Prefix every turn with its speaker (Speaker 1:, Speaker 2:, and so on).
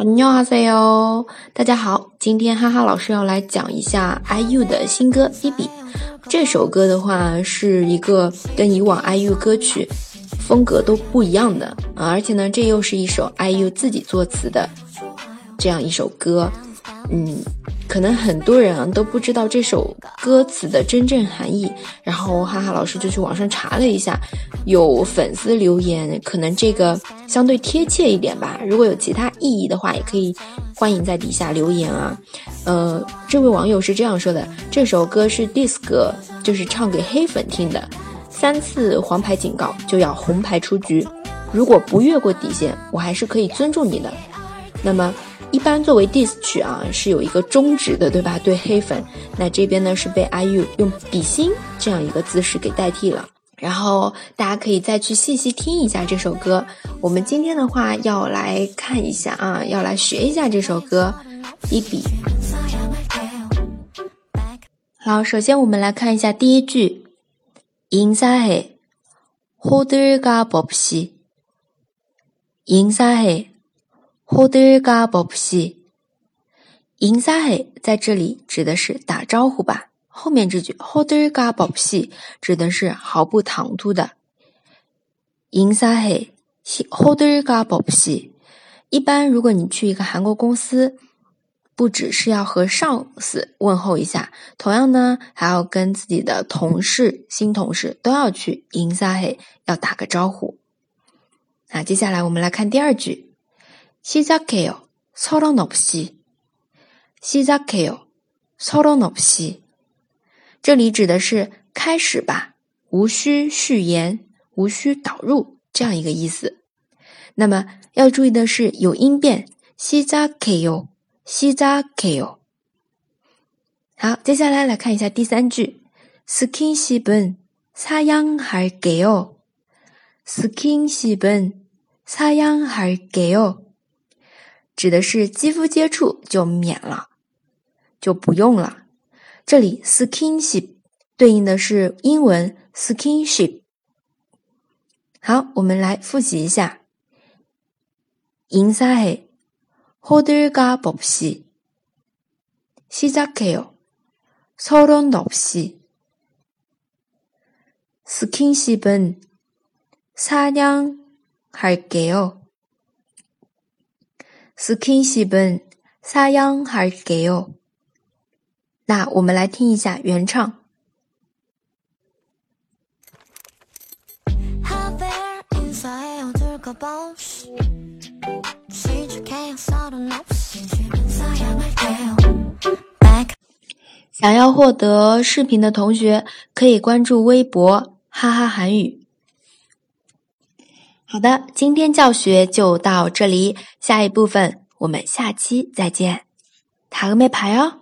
Speaker 1: 안녕하세요，大家好，今天哈哈老师要来讲一下 IU 的新歌《Baby》。这首歌的话是一个跟以往 IU 歌曲风格都不一样的啊，而且呢，这又是一首 IU 自己作词的这样一首歌，嗯。 可能很多人啊都不知道这首歌词的真正含义，然后哈哈老师就去网上查了一下，有粉丝留言，可能这个相对贴切一点吧。如果有其他意义的话，也可以欢迎在底下留言啊。呃，这位网友是这样说的：这首歌是 dis 歌，就是唱给黑粉听的。三次黄牌警告就要红牌出局，如果不越过底线，我还是可以尊重你的。那么。一般作为 diss 曲啊，是有一个终止的，对吧？对黑粉，那这边呢是被 IU 用比心这样一个姿势给代替了。然后大家可以再去细细听一下这首歌。我们今天的话要来看一下啊，要来学一下这首歌。一比。好，首先我们来看一下第一句。인사해호들갑없이인사해 호들갑없 이， 인사해在这里指的是打招呼吧。后面这句호들갑없이指的是毫不唐突的。인사해 호들갑없이一般如果你去一个韩国公司，不只是要和上司问候一下，同样呢还要跟自己的同事、新同事都要去인사해要打个招呼。那接下来我们来看第二句。 시작해요서론없이시작해요서론없이这里指的是开始吧，无需序言，无需导入这样一个意思。那么要注意的是有音变，시작해 요， 시작해 요。 好，接下来来看一下第三句，스킨십은사양할게 요， 스킨십은사양할게 요。 指的是肌肤接触就免了，就不用了。这里 skinship 对应的是英文 skinship。好，我们来复习一下。인사해호들갑없이시작해요서론없이스킨십은사양할게요 스킨십은 사양할게요. 那我们来听一下原唱。 想要获得视频的同学，可以关注微博“哈哈韩语”。 好的，今天教学就到这里，下一部分我们下期再见，塔个没牌哦。